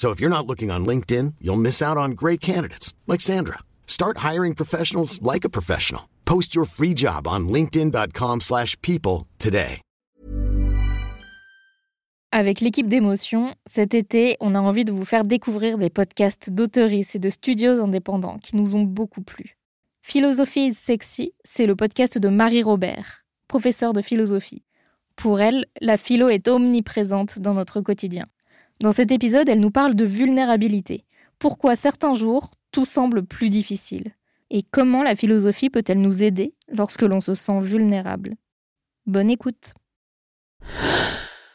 So if you're not looking on LinkedIn, you'll miss out on great candidates like Sandra. Start hiring professionals like a professional. Post your free job on linkedin.com/people today. Avec l'équipe d'émotion, cet été, on a envie de vous faire découvrir des podcasts d'auteuristes et de studios indépendants qui nous ont beaucoup plu. Philosophie is sexy, c'est le podcast de Marie Robert, professeure de philosophie. Pour elle, la philo est omniprésente dans notre quotidien. Dans cet épisode, elle nous parle de vulnérabilité. Pourquoi certains jours, tout semble plus difficile Et comment la philosophie peut-elle nous aider lorsque l'on se sent vulnérable? Bonne écoute.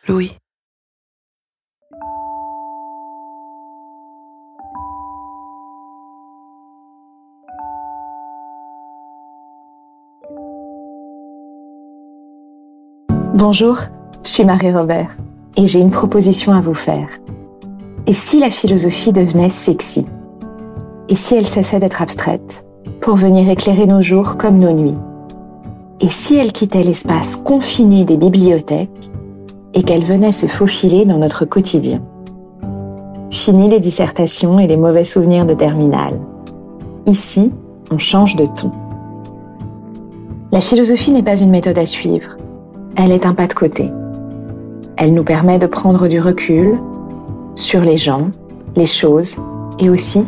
Louis. Bonjour, je suis Marie-Robert et j'ai une proposition à vous faire. Et si la philosophie devenait sexy? Et si elle cessait d'être abstraite? Pour venir éclairer nos jours comme nos nuits Et si elle quittait l'espace confiné des bibliothèques et qu'elle venait se faufiler dans notre quotidien? Fini les dissertations et les mauvais souvenirs de terminale. Ici, on change de ton. La philosophie n'est pas une méthode à suivre, elle est un pas de côté. Elle nous permet de prendre du recul sur les gens, les choses et aussi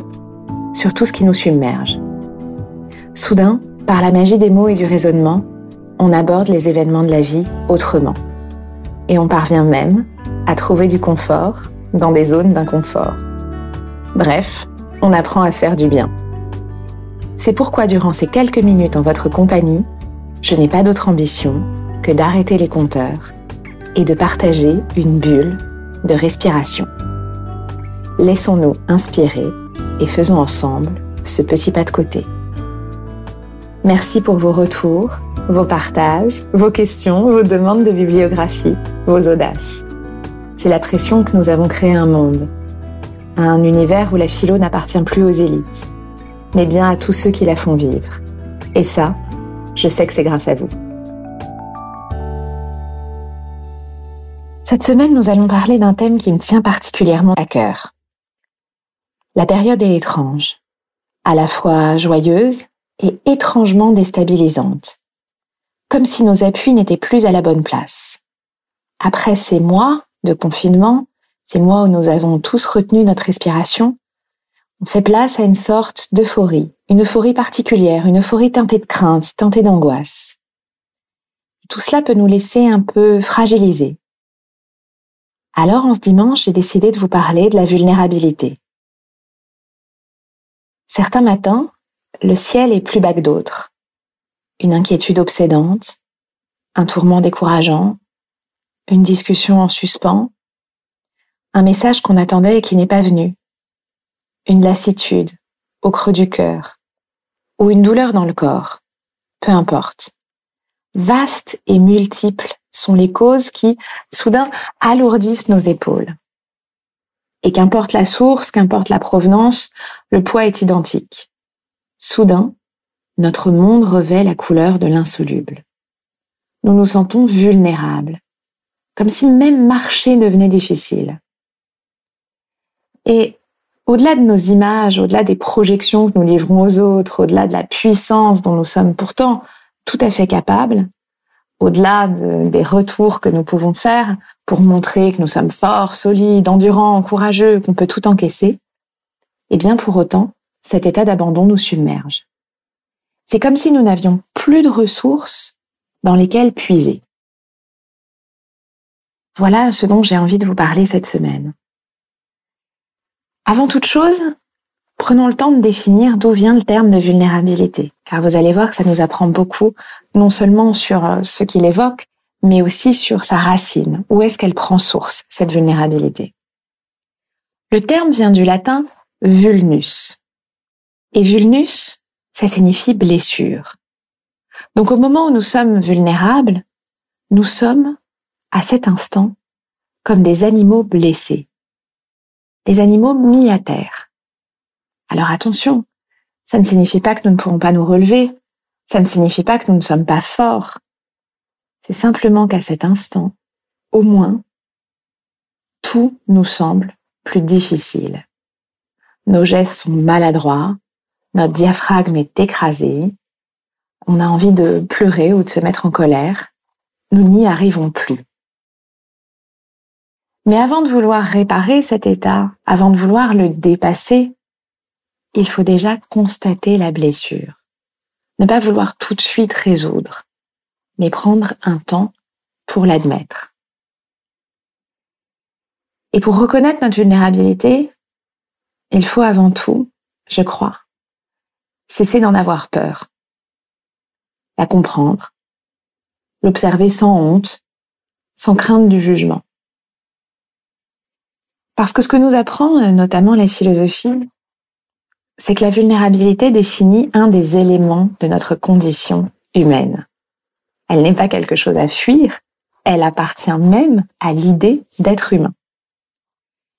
sur tout ce qui nous submerge. Soudain, par la magie des mots et du raisonnement, on aborde les événements de la vie autrement. Et on parvient même à trouver du confort dans des zones d'inconfort. Bref, on apprend à se faire du bien. C'est pourquoi durant ces quelques minutes en votre compagnie, je n'ai pas d'autre ambition que d'arrêter les compteurs et de partager une bulle de respiration. Laissons-nous inspirer et faisons ensemble ce petit pas de côté. Merci pour vos retours, vos partages, vos questions, vos demandes de bibliographie, vos audaces. J'ai l'impression que nous avons créé un monde, un univers où la philo n'appartient plus aux élites, mais bien à tous ceux qui la font vivre. Et ça, je sais que c'est grâce à vous. Cette semaine, nous allons parler d'un thème qui me tient particulièrement à cœur. La période est étrange, à la fois joyeuse et étrangement déstabilisante, comme si nos appuis n'étaient plus à la bonne place. Après ces mois de confinement, ces mois où nous avons tous retenu notre respiration, on fait place à une sorte d'euphorie, une euphorie particulière, une euphorie teintée de crainte, teintée d'angoisse. Tout cela peut nous laisser un peu fragilisés, alors en ce dimanche, j'ai décidé de vous parler de la vulnérabilité. Certains matins, le ciel est plus bas que d'autres. Une inquiétude obsédante, un tourment décourageant, une discussion en suspens, un message qu'on attendait et qui n'est pas venu, une lassitude au creux du cœur, ou une douleur dans le corps, peu importe. Vaste et multiple sont les causes qui, soudain, alourdissent nos épaules. Et qu'importe la source, qu'importe la provenance, le poids est identique. Soudain, notre monde revêt la couleur de l'insoluble. Nous nous sentons vulnérables, comme si même marcher devenait difficile. Et au-delà de nos images, au-delà des projections que nous livrons aux autres, au-delà de la puissance dont nous sommes pourtant tout à fait capables, au-delà des retours que nous pouvons faire pour montrer que nous sommes forts, solides, endurants, courageux, qu'on peut tout encaisser, eh bien pour autant, cet état d'abandon nous submerge. C'est comme si nous n'avions plus de ressources dans lesquels puiser. Voilà ce dont j'ai envie de vous parler cette semaine. Avant toute chose, prenons le temps de définir d'où vient le terme de vulnérabilité, car vous allez voir que ça nous apprend beaucoup, non seulement sur euh, ce qu'il évoque, mais aussi sur sa racine. Où est-ce qu'elle prend source, cette vulnérabilité? Le terme vient du latin vulnus. Et vulnus, ça signifie blessure. Donc au moment où nous sommes vulnérables, nous sommes, à cet instant, comme des animaux blessés, des animaux mis à terre. Alors attention, ça ne signifie pas que nous ne pourrons pas nous relever, ça ne signifie pas que nous ne sommes pas forts, c'est simplement qu'à cet instant, au moins, tout nous semble plus difficile. Nos gestes sont maladroits, notre diaphragme est écrasé, on a envie de pleurer ou de se mettre en colère, nous n'y arrivons plus. Mais avant de vouloir réparer cet état, avant de vouloir le dépasser, il faut déjà constater la blessure. Ne pas vouloir tout de suite résoudre mais prendre un temps pour l'admettre. Et pour reconnaître notre vulnérabilité, il faut avant tout, je crois, cesser d'en avoir peur, la comprendre, l'observer sans honte, sans crainte du jugement. Parce que ce que nous apprend euh, notamment la philosophie, c'est que la vulnérabilité définit un des éléments de notre condition humaine. Elle n'est pas quelque chose à fuir, elle appartient même à l'idée d'être humain.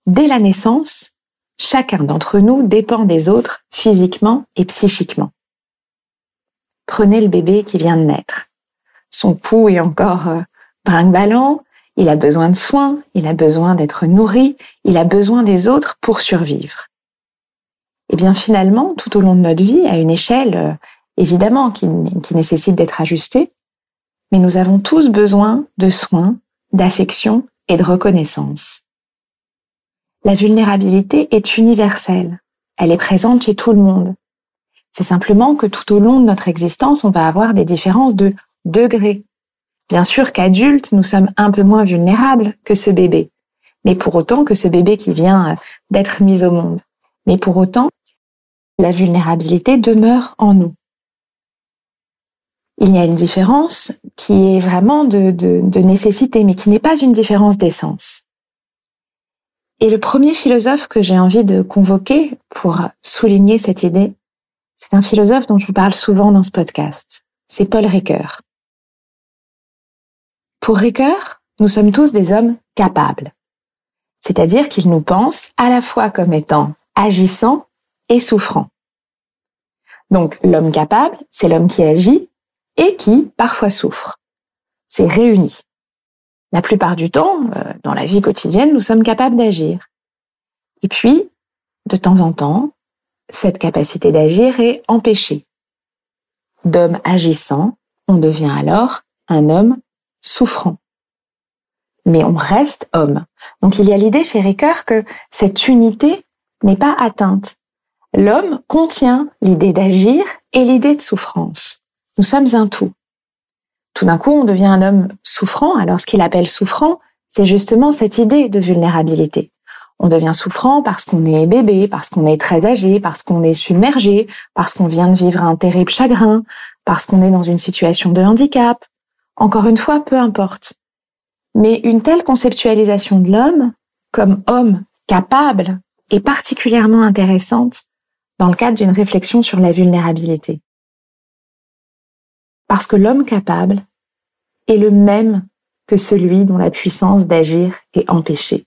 Dès la naissance, chacun d'entre nous dépend des autres physiquement et psychiquement. Prenez le bébé qui vient de naître. Son pouls est encore euh, brinque-ballant, il a besoin de soins, il a besoin d'être nourri, il a besoin des autres pour survivre. Et eh bien finalement, tout au long de notre vie, à une échelle euh, évidemment qui nécessite d'être ajustée, mais nous avons tous besoin de soins, d'affection et de reconnaissance. La vulnérabilité est universelle. Elle est présente chez tout le monde. C'est simplement que tout au long de notre existence, on va avoir des différences de degrés. Bien sûr qu'adultes, nous sommes un peu moins vulnérables que ce bébé, mais pour autant que ce bébé qui vient d'être mis au monde. Mais pour autant, la vulnérabilité demeure en nous il y a une différence qui est vraiment de, nécessité, mais qui n'est pas une différence d'essence. Et le premier philosophe que j'ai envie de convoquer pour souligner cette idée, c'est un philosophe dont je vous parle souvent dans ce podcast. C'est Paul Ricoeur. Pour Ricoeur, nous sommes tous des hommes capables. C'est-à-dire qu'il nous pense à la fois comme étant agissant et souffrant. Donc l'homme capable, c'est l'homme qui agit, et qui parfois souffrent. C'est réuni. La plupart du temps, euh, dans la vie quotidienne, nous sommes capables d'agir. Et puis, de temps en temps, cette capacité d'agir est empêchée. D'homme agissant, on devient alors un homme souffrant. Mais on reste homme. Donc il y a l'idée chez Ricoeur que cette unité n'est pas atteinte. L'homme contient l'idée d'agir et l'idée de souffrance. Nous sommes un tout. Tout d'un coup, on devient un homme souffrant. Alors, ce qu'il appelle souffrant, c'est justement cette idée de vulnérabilité. On devient souffrant parce qu'on est bébé, parce qu'on est très âgé, parce qu'on est submergé, parce qu'on vient de vivre un terrible chagrin, parce qu'on est dans une situation de handicap. Encore une fois, peu importe. Mais une telle conceptualisation de l'homme comme homme capable est particulièrement intéressante dans le cadre d'une réflexion sur la vulnérabilité. Parce que l'homme capable est le même que celui dont la puissance d'agir est empêchée.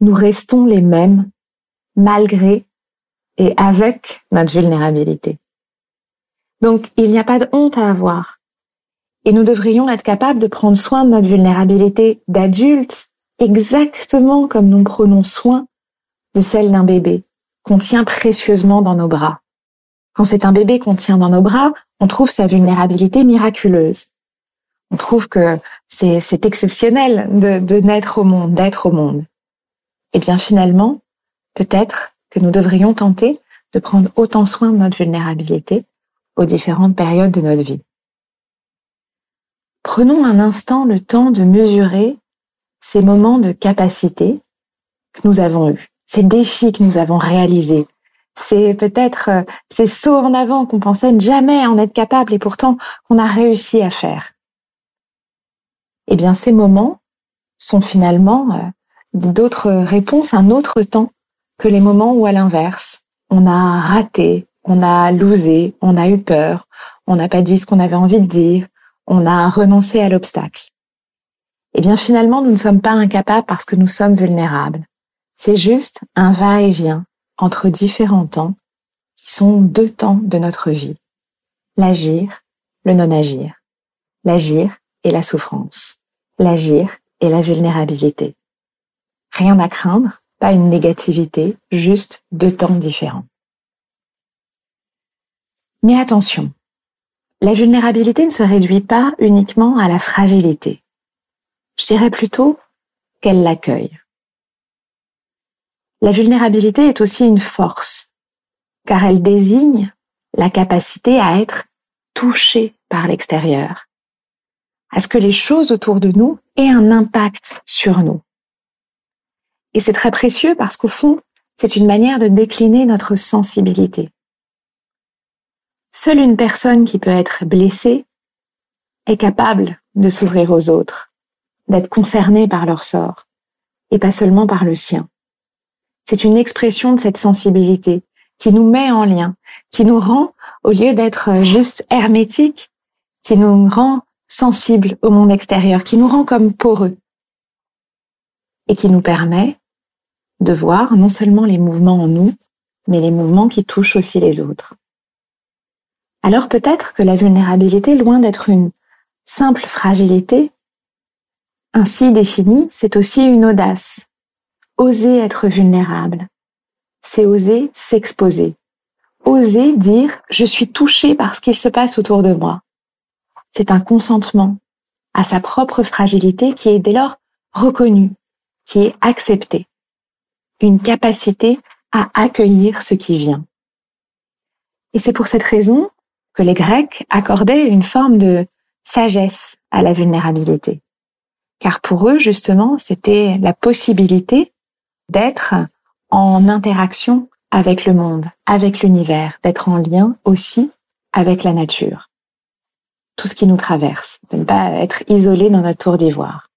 Nous restons les mêmes malgré et avec notre vulnérabilité. Donc, il n'y a pas de honte à avoir. Et nous devrions être capables de prendre soin de notre vulnérabilité d'adulte exactement comme nous prenons soin de celle d'un bébé qu'on tient précieusement dans nos bras. Quand c'est un bébé qu'on tient dans nos bras, on trouve sa vulnérabilité miraculeuse. On trouve que c'est exceptionnel de, de naître au monde, d'être au monde. Et bien finalement, peut-être que nous devrions tenter de prendre autant soin de notre vulnérabilité aux différentes périodes de notre vie. prenons un instant le temps de mesurer ces moments de capacité que nous avons eus, ces défis que nous avons réalisés, c'est peut-être euh, ces sauts en avant qu'on pensait ne jamais en être capable et pourtant qu'on a réussi à faire. Eh bien, ces moments sont finalement euh, d'autres réponses, un autre temps que les moments où, à l'inverse, on a raté, on a losé, on a eu peur, on n'a pas dit ce qu'on avait envie de dire, on a renoncé à l'obstacle. Eh bien, finalement, nous ne sommes pas incapables parce que nous sommes vulnérables. C'est juste un va-et-vient entre différents temps qui sont deux temps de notre vie. L'agir, le non-agir. L'agir et la souffrance. L'agir et la vulnérabilité. Rien à craindre, pas une négativité, juste deux temps différents. Mais attention, la vulnérabilité ne se réduit pas uniquement à la fragilité. Je dirais plutôt qu'elle l'accueille. La vulnérabilité est aussi une force, car elle désigne la capacité à être touché par l'extérieur, à ce que les choses autour de nous aient un impact sur nous. Et c'est très précieux parce qu'au fond, c'est une manière de décliner notre sensibilité. Seule une personne qui peut être blessée est capable de s'ouvrir aux autres, d'être concernée par leur sort, et pas seulement par le sien. C'est une expression de cette sensibilité qui nous met en lien, qui nous rend, au lieu d'être juste hermétique, qui nous rend sensibles au monde extérieur, qui nous rend comme poreux et qui nous permet de voir non seulement les mouvements en nous, mais les mouvements qui touchent aussi les autres. Alors peut-être que la vulnérabilité, loin d'être une simple fragilité, ainsi définie, c'est aussi une audace, Oser être vulnérable, c'est oser s'exposer. Oser dire je suis touché par ce qui se passe autour de moi. C'est un consentement à sa propre fragilité qui est dès lors reconnu, qui est accepté. Une capacité à accueillir ce qui vient. Et c'est pour cette raison que les Grecs accordaient une forme de sagesse à la vulnérabilité. Car pour eux, justement, c'était la possibilité d'être en interaction avec le monde, avec l'univers, d'être en lien aussi avec la nature. Tout ce qui nous traverse, de ne pas être isolé dans notre tour d'ivoire.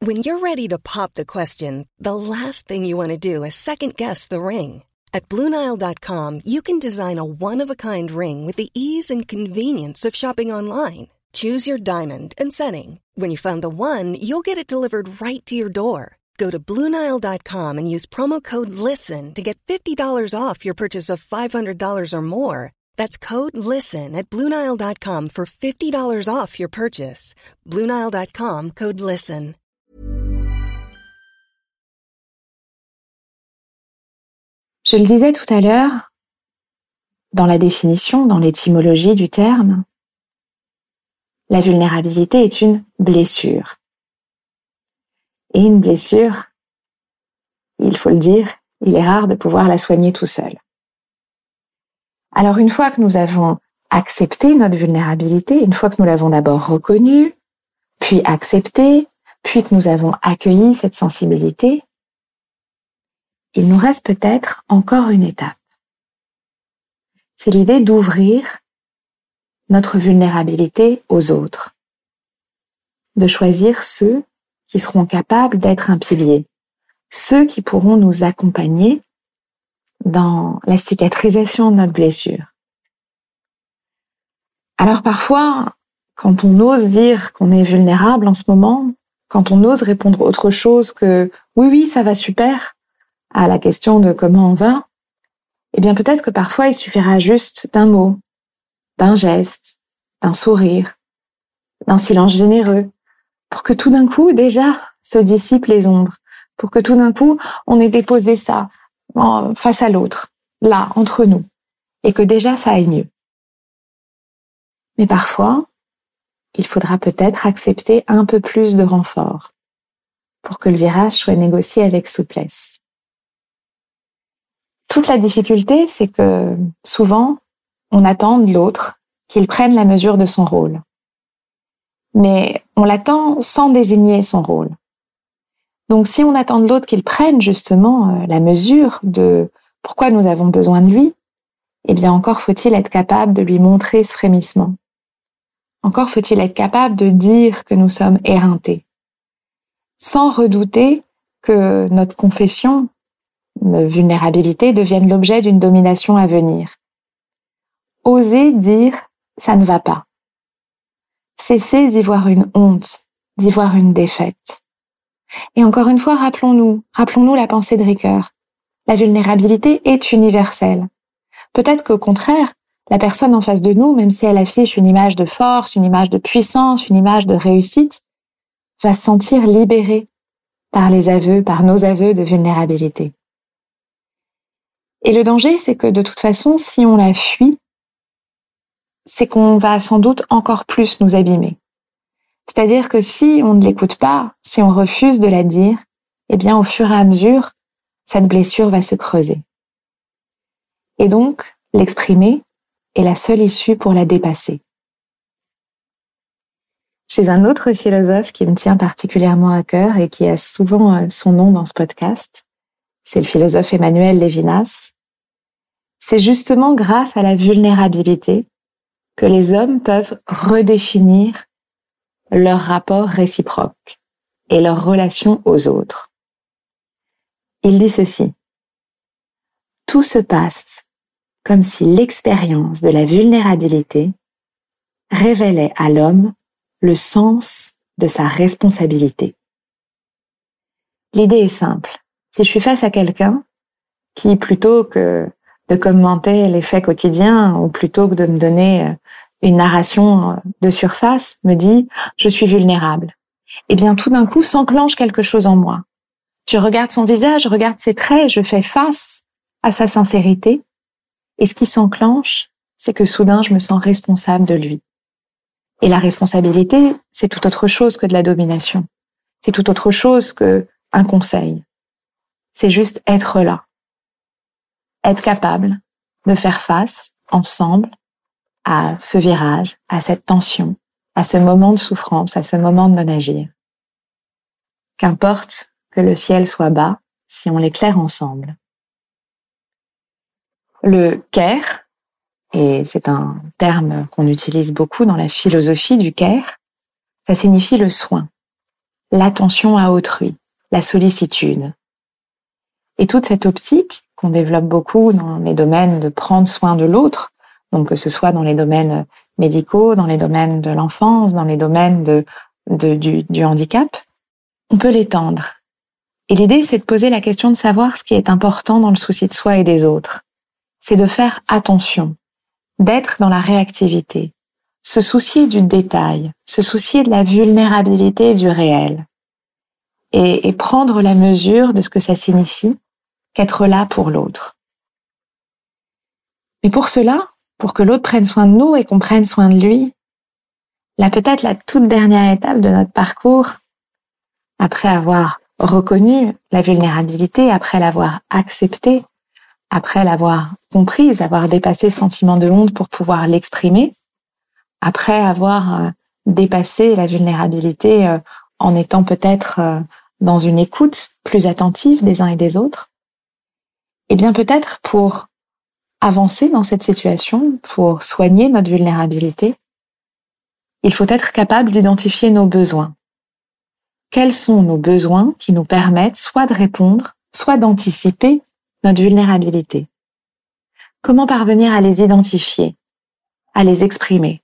When you're ready to pop the question, the last thing you want to do is second guess the ring. At BlueNile.com, you can design a one-of-a-kind ring with the ease and convenience of shopping online. Choose your diamond and setting. When you find the one, you'll get it delivered right to your door. Go to Bluenile.com and use promo code LISTEN to get $50 off your purchase of $500 or more. That's code LISTEN at Bluenile.com for $50 off your purchase. Bluenile.com code LISTEN. Je le disais tout à l'heure, dans la définition, dans l'étymologie du terme, la vulnérabilité est une blessure. Et une blessure, il faut le dire, il est rare de pouvoir la soigner tout seul. Alors une fois que nous avons accepté notre vulnérabilité, une fois que nous l'avons d'abord reconnue, puis acceptée, puis que nous avons accueilli cette sensibilité, il nous reste peut-être encore une étape. C'est l'idée d'ouvrir notre vulnérabilité aux autres. De choisir ceux qui seront capables d'être un pilier, ceux qui pourront nous accompagner dans la cicatrisation de notre blessure. Alors parfois, quand on ose dire qu'on est vulnérable en ce moment, quand on ose répondre autre chose que oui, oui, ça va super à la question de comment on va, eh bien peut-être que parfois il suffira juste d'un mot, d'un geste, d'un sourire, d'un silence généreux, pour que tout d'un coup, déjà, se dissipent les ombres, pour que tout d'un coup, on ait déposé ça face à l'autre, là, entre nous, et que déjà ça aille mieux. Mais parfois, il faudra peut-être accepter un peu plus de renfort pour que le virage soit négocié avec souplesse. Toute la difficulté, c'est que souvent, on attend de l'autre qu'il prenne la mesure de son rôle. Mais on l'attend sans désigner son rôle. Donc si on attend de l'autre qu'il prenne justement euh, la mesure de pourquoi nous avons besoin de lui, eh bien encore faut-il être capable de lui montrer ce frémissement. Encore faut-il être capable de dire que nous sommes éreintés, sans redouter que notre confession, nos vulnérabilité devienne l'objet d'une domination à venir. Oser dire ça ne va pas. Cesser d'y voir une honte, d'y voir une défaite. Et encore une fois, rappelons-nous, rappelons-nous la pensée de Ricoeur. La vulnérabilité est universelle. Peut-être qu'au contraire, la personne en face de nous, même si elle affiche une image de force, une image de puissance, une image de réussite, va se sentir libérée par les aveux, par nos aveux de vulnérabilité. Et le danger, c'est que de toute façon, si on la fuit, c'est qu'on va sans doute encore plus nous abîmer. C'est-à-dire que si on ne l'écoute pas, si on refuse de la dire, eh bien, au fur et à mesure, cette blessure va se creuser. Et donc, l'exprimer est la seule issue pour la dépasser. Chez un autre philosophe qui me tient particulièrement à cœur et qui a souvent euh, son nom dans ce podcast, c'est le philosophe Emmanuel Lévinas, c'est justement grâce à la vulnérabilité que les hommes peuvent redéfinir leur rapport réciproque et leur relation aux autres. Il dit ceci. Tout se passe comme si l'expérience de la vulnérabilité révélait à l'homme le sens de sa responsabilité. L'idée est simple. Si je suis face à quelqu'un qui, plutôt que de commenter les faits quotidiens, ou plutôt que de me donner euh, une narration euh, de surface, me dit ⁇ je suis vulnérable ⁇ eh bien tout d'un coup s'enclenche quelque chose en moi. Je regarde son visage, je regarde ses traits, je fais face à sa sincérité, et ce qui s'enclenche, c'est que soudain je me sens responsable de lui. Et la responsabilité, c'est tout autre chose que de la domination. C'est tout autre chose que un conseil. C'est juste être là. Être capable de faire face ensemble à ce virage, à cette tension, à ce moment de souffrance, à ce moment de non-agir. Qu'importe que le ciel soit bas si on l'éclaire ensemble. Le care, et c'est un terme qu'on utilise beaucoup dans la philosophie du care, ça signifie le soin, l'attention à autrui, la sollicitude. Et toute cette optique qu'on développe beaucoup dans les domaines de prendre soin de l'autre, donc que ce soit dans les domaines médicaux, dans les domaines de l'enfance, dans les domaines de, du, handicap, on peut l'étendre. Et l'idée, c'est de poser la question de savoir ce qui est important dans le souci de soi et des autres. C'est de faire attention d'être dans la réactivité, se soucier du détail, se soucier de la vulnérabilité du réel et prendre la mesure de ce que ça signifie qu'être là pour l'autre. Mais pour cela, pour que l'autre prenne soin de nous et qu'on prenne soin de lui, là peut-être la toute dernière étape de notre parcours, après avoir reconnu la vulnérabilité, après l'avoir acceptée, après l'avoir comprise, avoir dépassé ce sentiment de honte pour pouvoir l'exprimer, après avoir euh, dépassé la vulnérabilité euh, en étant peut-être euh, dans une écoute plus attentive des uns et des autres, eh bien peut-être pour avancer dans cette situation, pour soigner notre vulnérabilité, il faut être capable d'identifier nos besoins. Quels sont nos besoins qui nous permettent soit de répondre, soit d'anticiper notre vulnérabilité? Comment parvenir à les identifier, à les exprimer?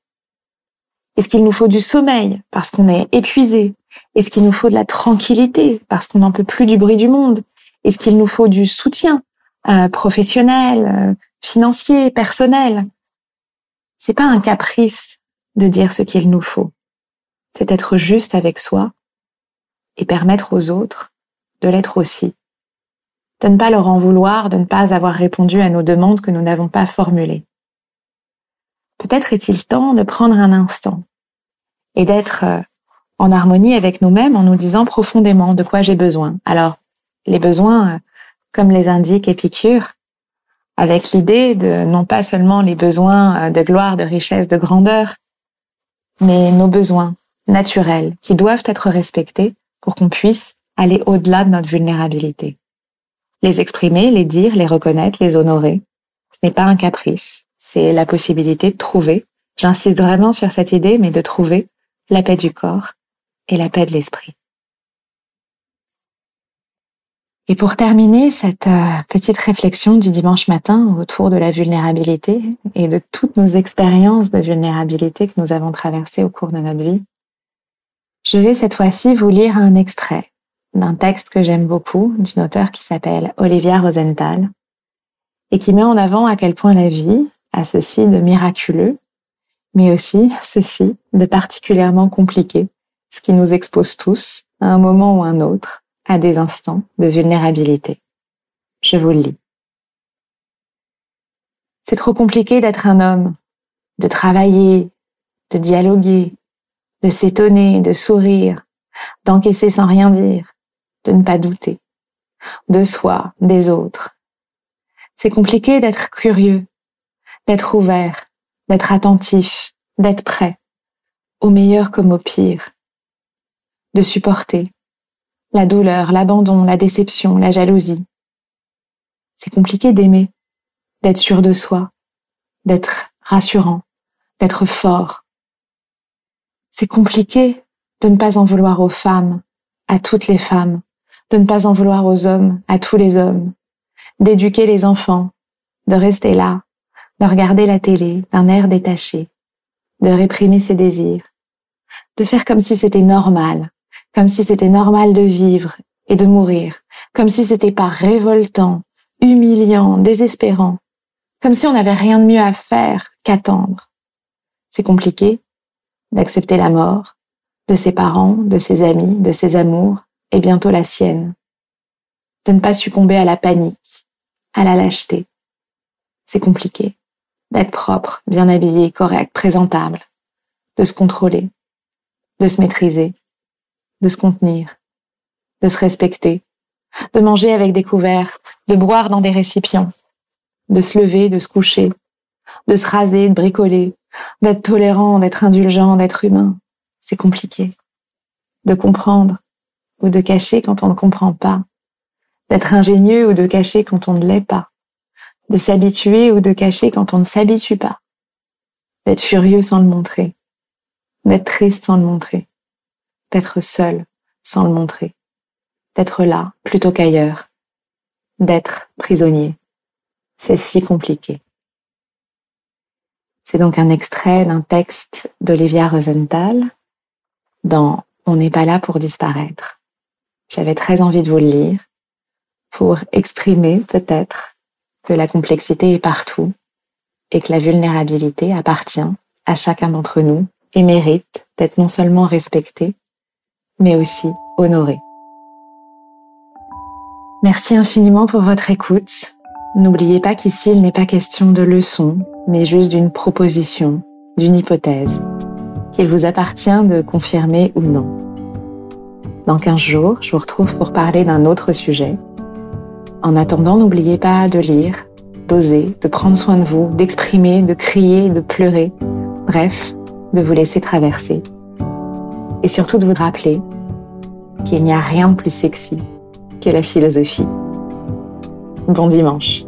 Est-ce qu'il nous faut du sommeil parce qu'on est épuisé? Est-ce qu'il nous faut de la tranquillité parce qu'on n'en peut plus du bruit du monde? Est-ce qu'il nous faut du soutien euh, professionnel, euh, financier, personnel C'est pas un caprice de dire ce qu'il nous faut. C'est être juste avec soi et permettre aux autres de l'être aussi de ne pas leur en vouloir de ne pas avoir répondu à nos demandes que nous n'avons pas formulées. Peut-être est-il temps de prendre un instant et d'être euh, en harmonie avec nous-mêmes en nous disant profondément de quoi j'ai besoin. Alors, les besoins, comme les indique Épicure, avec l'idée de non pas seulement les besoins de gloire, de richesse, de grandeur, mais nos besoins naturels qui doivent être respectés pour qu'on puisse aller au-delà de notre vulnérabilité. Les exprimer, les dire, les reconnaître, les honorer, ce n'est pas un caprice, c'est la possibilité de trouver, j'insiste vraiment sur cette idée, mais de trouver la paix du corps et la paix de l'esprit. Et pour terminer cette euh, petite réflexion du dimanche matin autour de la vulnérabilité et de toutes nos expériences de vulnérabilité que nous avons traversées au cours de notre vie, je vais cette fois-ci vous lire un extrait d'un texte que j'aime beaucoup d'une auteure qui s'appelle Olivia Rosenthal et qui met en avant à quel point la vie a ceci de miraculeux, mais aussi ceci de particulièrement compliqué, ce qui nous expose tous, à un moment ou un autre, à des instants de vulnérabilité. Je vous le lis. C'est trop compliqué d'être un homme, de travailler, de dialoguer, de s'étonner, de sourire, d'encaisser sans rien dire, de ne pas douter, de soi, des autres. C'est compliqué d'être curieux, d'être ouvert, d'être attentif, d'être prêt, au meilleur comme au pire, de supporter, la douleur, l'abandon, la déception, la jalousie. C'est compliqué d'aimer, d'être sûr de soi, d'être rassurant, d'être fort. C'est compliqué de ne pas en vouloir aux femmes, à toutes les femmes, de ne pas en vouloir aux hommes, à tous les hommes, d'éduquer les enfants, de rester là, de regarder la télé d'un air détaché, de réprimer ses désirs, de faire comme si c'était normal, comme si c'était normal de vivre et de mourir, comme si c'était pas révoltant, humiliant, désespérant, comme si on n'avait rien de mieux à faire qu'attendre. C'est compliqué d'accepter la mort de ses parents, de ses amis, de ses amours, et bientôt la sienne. De ne pas succomber à la panique, à la lâcheté. C'est compliqué d'être propre, bien habillé, correct, présentable, de se contrôler, de se maîtriser, de se contenir, de se respecter, de manger avec des couverts, de boire dans des récipients, de se lever, de se coucher, de se raser, de bricoler, d'être tolérant, d'être indulgent, d'être humain. C'est compliqué. De comprendre ou de cacher quand on ne comprend pas. D'être ingénieux ou de cacher quand on ne l'est pas. De s'habituer ou de cacher quand on ne s'habitue pas. D'être furieux sans le montrer. D'être triste sans le montrer d'être seul sans le montrer, d'être là plutôt qu'ailleurs, d'être prisonnier. C'est si compliqué. C'est donc un extrait d'un texte d'Olivia Rosenthal dans On n'est pas là pour disparaître. J'avais très envie de vous le lire pour exprimer peut-être que la complexité est partout et que la vulnérabilité appartient à chacun d'entre nous et mérite d'être non seulement respectée, mais aussi honoré. Merci infiniment pour votre écoute. N'oubliez pas qu'ici, il n'est pas question de leçons, mais juste d'une proposition, d'une hypothèse, qu'il vous appartient de confirmer ou non. Dans 15 jours, je vous retrouve pour parler d'un autre sujet. En attendant, n'oubliez pas de lire, d'oser, de prendre soin de vous, d'exprimer, de crier, de pleurer, bref, de vous laisser traverser et surtout de vous rappeler qu'il n'y a rien de plus sexy que la philosophie. Bon dimanche.